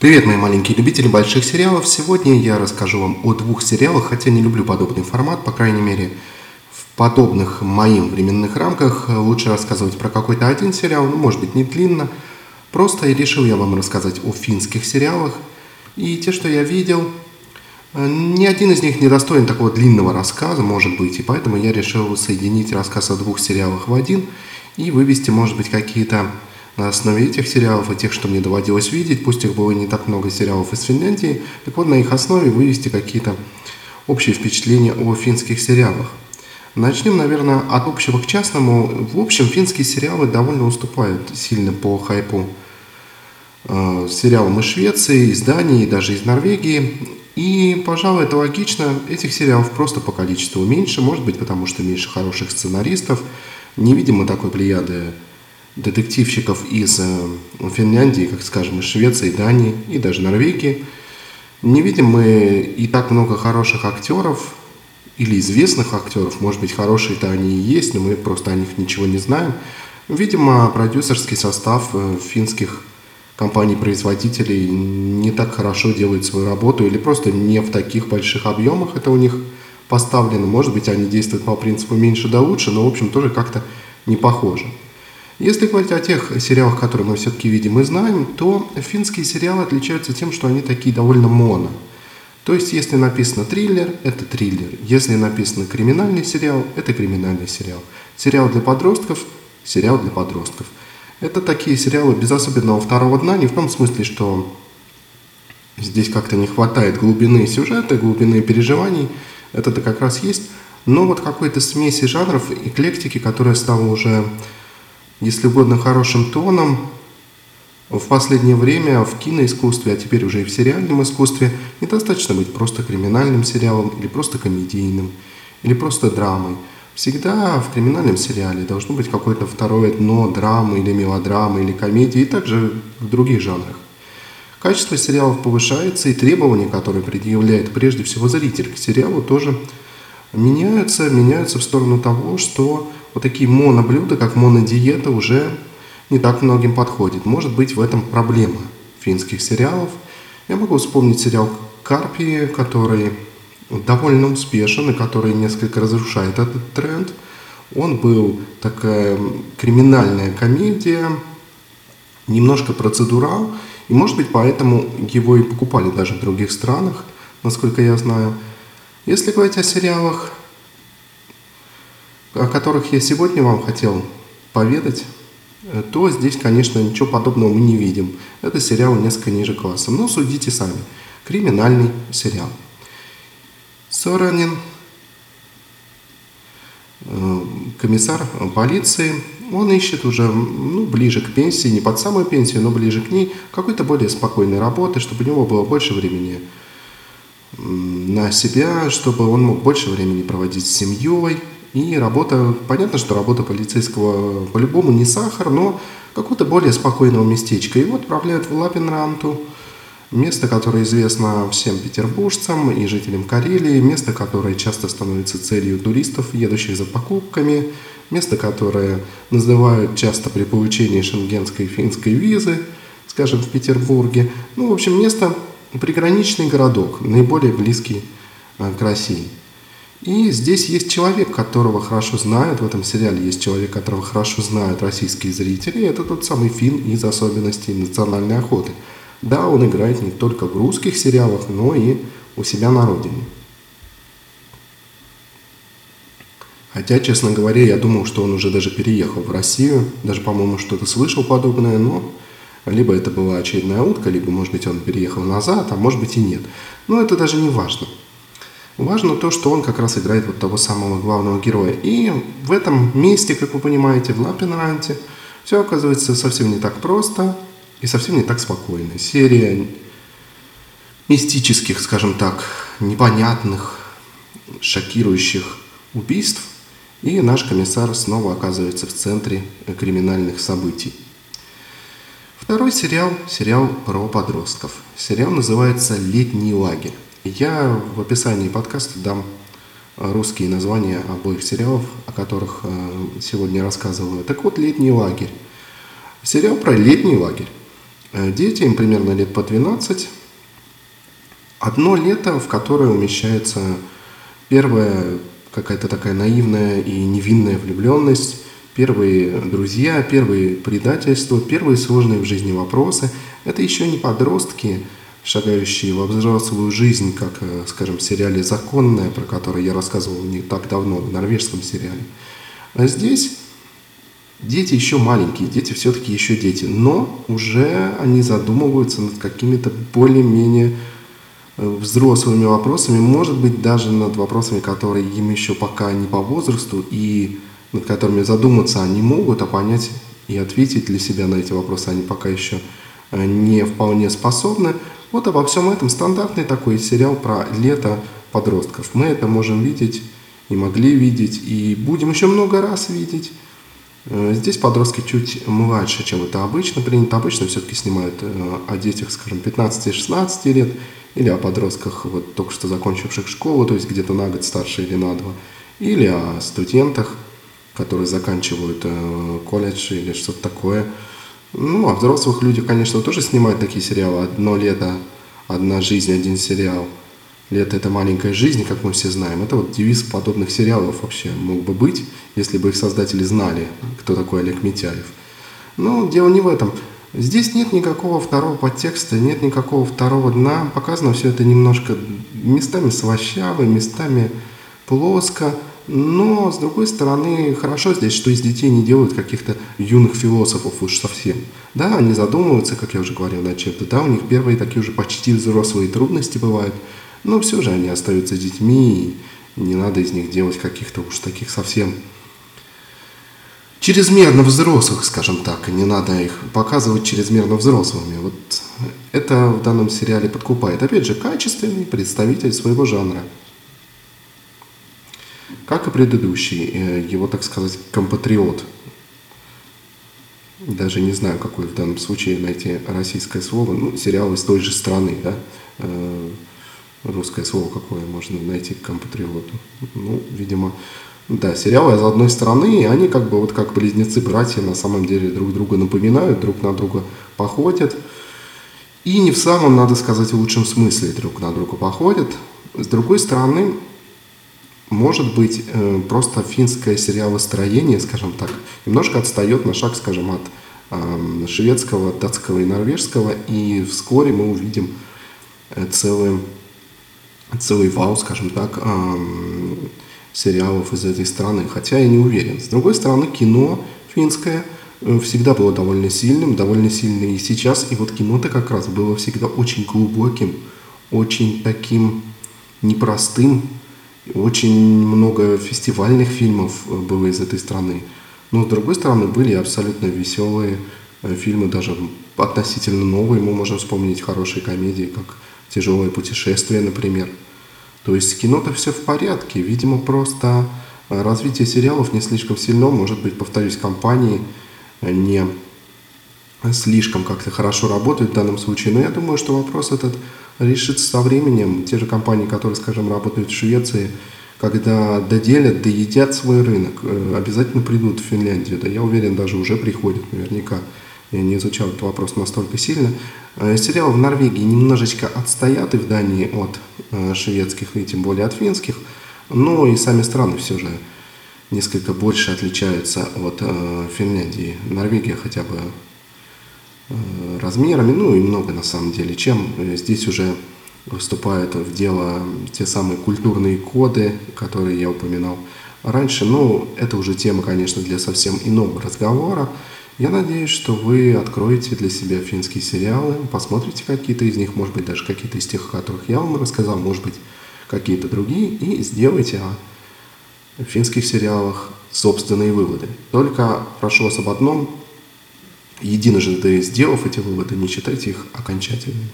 Привет, мои маленькие любители больших сериалов. Сегодня я расскажу вам о двух сериалах, хотя не люблю подобный формат, по крайней мере, в подобных моим временных рамках лучше рассказывать про какой-то один сериал, ну, может быть, не длинно. Просто и решил я вам рассказать о финских сериалах. И те, что я видел, ни один из них не достоин такого длинного рассказа, может быть, и поэтому я решил соединить рассказ о двух сериалах в один и вывести, может быть, какие-то на основе этих сериалов и тех, что мне доводилось видеть, пусть их было не так много сериалов из Финляндии, так вот на их основе вывести какие-то общие впечатления о финских сериалах. Начнем, наверное, от общего к частному. В общем, финские сериалы довольно уступают сильно по хайпу э, сериалам из Швеции, из Дании, даже из Норвегии. И, пожалуй, это логично. Этих сериалов просто по количеству меньше, может быть, потому что меньше хороших сценаристов. Не видим мы такой плеяды детективщиков из э, Финляндии, как скажем, из Швеции, Дании и даже Норвегии. Не видим мы и так много хороших актеров или известных актеров, может быть, хорошие-то они и есть, но мы просто о них ничего не знаем. Видимо, продюсерский состав э, финских компаний-производителей не так хорошо делает свою работу или просто не в таких больших объемах это у них поставлено. Может быть, они действуют по принципу меньше да лучше, но, в общем, тоже как-то не похоже. Если говорить о тех сериалах, которые мы все-таки видим и знаем, то финские сериалы отличаются тем, что они такие довольно моно. То есть, если написано триллер, это триллер. Если написано криминальный сериал, это криминальный сериал. Сериал для подростков, сериал для подростков. Это такие сериалы без особенного второго дна, не в том смысле, что здесь как-то не хватает глубины сюжета, глубины переживаний. Это-то как раз есть. Но вот какой-то смеси жанров, эклектики, которая стала уже если угодно, хорошим тоном. В последнее время в киноискусстве, а теперь уже и в сериальном искусстве, недостаточно быть просто криминальным сериалом или просто комедийным, или просто драмой. Всегда в криминальном сериале должно быть какое-то второе дно драмы или мелодрамы или комедии, и также в других жанрах. Качество сериалов повышается, и требования, которые предъявляет прежде всего зритель к сериалу, тоже меняются, меняются в сторону того, что вот такие моноблюда, как монодиета, уже не так многим подходит. Может быть, в этом проблема финских сериалов. Я могу вспомнить сериал «Карпии», который довольно успешен и который несколько разрушает этот тренд. Он был такая криминальная комедия, немножко процедурал, и, может быть, поэтому его и покупали даже в других странах, насколько я знаю. Если говорить о сериалах о которых я сегодня вам хотел поведать, э, то здесь, конечно, ничего подобного мы не видим. Это сериал несколько ниже классом. Но судите сами. Криминальный сериал. Соранин, э, комиссар полиции, он ищет уже ну, ближе к пенсии, не под самую пенсию, но ближе к ней, какой-то более спокойной работы, чтобы у него было больше времени на себя, чтобы он мог больше времени проводить с семьей, и работа, понятно, что работа полицейского по-любому не сахар, но какого-то более спокойного местечка. Его отправляют в Лапинранту, место, которое известно всем петербуржцам и жителям Карелии, место, которое часто становится целью туристов, едущих за покупками, место, которое называют часто при получении шенгенской финской визы, скажем, в Петербурге. Ну, в общем, место, приграничный городок, наиболее близкий э, к России. И здесь есть человек, которого хорошо знают, в этом сериале есть человек, которого хорошо знают российские зрители, это тот самый Финн из особенностей национальной охоты. Да, он играет не только в русских сериалах, но и у себя на родине. Хотя, честно говоря, я думал, что он уже даже переехал в Россию, даже, по-моему, что-то слышал подобное, но либо это была очередная утка, либо, может быть, он переехал назад, а может быть и нет. Но это даже не важно. Важно то, что он как раз играет вот того самого главного героя. И в этом месте, как вы понимаете, в Лапенранте, все оказывается совсем не так просто и совсем не так спокойно. Серия мистических, скажем так, непонятных, шокирующих убийств, и наш комиссар снова оказывается в центре криминальных событий. Второй сериал – сериал про подростков. Сериал называется «Летний лагерь». Я в описании подкаста дам э, русские названия обоих сериалов, о которых э, сегодня рассказываю. Так вот, «Летний лагерь». Сериал про летний лагерь. э, дети, им примерно лет по 12. Одно лето, в которое умещается первая какая-то такая наивная и невинная влюбленность, первые друзья, первые предательства, первые сложные в жизни вопросы. Это еще не подростки, шагающие во взрослую жизнь, как, э, скажем, в сериале «Законная», про который я рассказывал не так давно, в норвежском сериале. А здесь дети еще маленькие, дети все-таки еще дети, но уже они задумываются над какими-то более-менее э, взрослыми вопросами, может быть, даже над вопросами, которые им еще пока не по возрасту, и над которыми задуматься они могут, а понять и ответить для себя на эти вопросы они пока еще э, не вполне способны. Вот обо всем этом стандартный такой сериал про лето подростков. Мы это можем видеть и могли видеть, и будем еще много раз видеть. Э, здесь подростки чуть младше, чем это обычно принято. Обычно все-таки снимают э, о детях, скажем, 15-16 лет, или о подростках, вот только что закончивших школу, то есть где-то на год старше или на два, или о студентах, которые заканчивают э, колледж или что-то такое. Ну, о взрослых людях, конечно, тоже снимают такие сериалы. «Одно лето, одна жизнь, один сериал». Лето – это маленькая жизнь, как мы все знаем. Это вот девиз подобных сериалов вообще мог бы быть, если бы их создатели знали, кто такой Олег Митяев. Но дело не в этом. Здесь нет никакого второго подтекста, нет никакого второго дна. Показано все это немножко местами слащаво, местами плоско. Но, с другой стороны, хорошо здесь, что из детей не делают каких-то юных философов уж совсем. Да, они задумываются, как я уже говорил, над чем-то. Да, у них первые такие уже почти взрослые трудности бывают. Но все же они остаются детьми, и не надо из них делать каких-то уж таких совсем чрезмерно взрослых, скажем так, и не надо их показывать чрезмерно взрослыми. Вот это в данном сериале подкупает. Опять же, качественный представитель своего жанра. Как и предыдущий, э, его, так сказать, компатриот. Даже не знаю, какое в данном случае найти российское слово. Ну, сериал из той же страны, да. Э, русское слово какое можно найти к компатриоту. Ну, видимо, да, сериалы из одной страны, и они как бы вот как близнецы-братья на самом деле друг друга напоминают, друг на друга походят. И не в самом, надо сказать, лучшем смысле друг на друга походят. С другой стороны, может быть, э, просто финское сериалостроение, скажем так, немножко отстает на шаг, скажем, от шведского, датского и норвежского, и вскоре мы увидим э, целый, целый вау, скажем так, сериалов из этой страны, хотя я не уверен. С другой стороны, кино финское э, всегда было довольно сильным, довольно сильным и сейчас, и вот кино-то как раз было всегда очень глубоким, очень таким непростым, очень много фестивальных фильмов э, было из этой страны. Но, с другой стороны, были абсолютно веселые э, фильмы, даже относительно новые. Мы можем вспомнить хорошие комедии, как «Тяжелое путешествие», например. То есть кино-то все в порядке. Видимо, просто э, развитие сериалов не слишком сильно. Может быть, повторюсь, компании не слишком как-то хорошо работают в данном случае. Но я думаю, что вопрос этот решится со временем. Те же компании, которые, скажем, работают в Швеции, когда доделят, доедят свой рынок, э, обязательно придут в Финляндию. Да я уверен, даже уже приходят наверняка. Я не изучал этот вопрос настолько сильно. Э, сериалы в Норвегии немножечко отстоят и в Дании от э, шведских, и тем более от финских. Но и сами страны все же несколько больше отличаются от Финляндии. Норвегия хотя бы размерами, ну и много на самом деле, чем э, здесь уже вступают в дело те самые культурные коды, которые я упоминал раньше. Но это уже тема, конечно, для совсем иного разговора. Я надеюсь, что вы откроете для себя финские сериалы, посмотрите какие-то из них, может быть, даже какие-то из тех, о которых я вам рассказал, может быть, какие-то другие, и сделайте о финских сериалах собственные выводы. Только прошу вас об одном, единожды сделав эти выводы, не считайте их окончательными.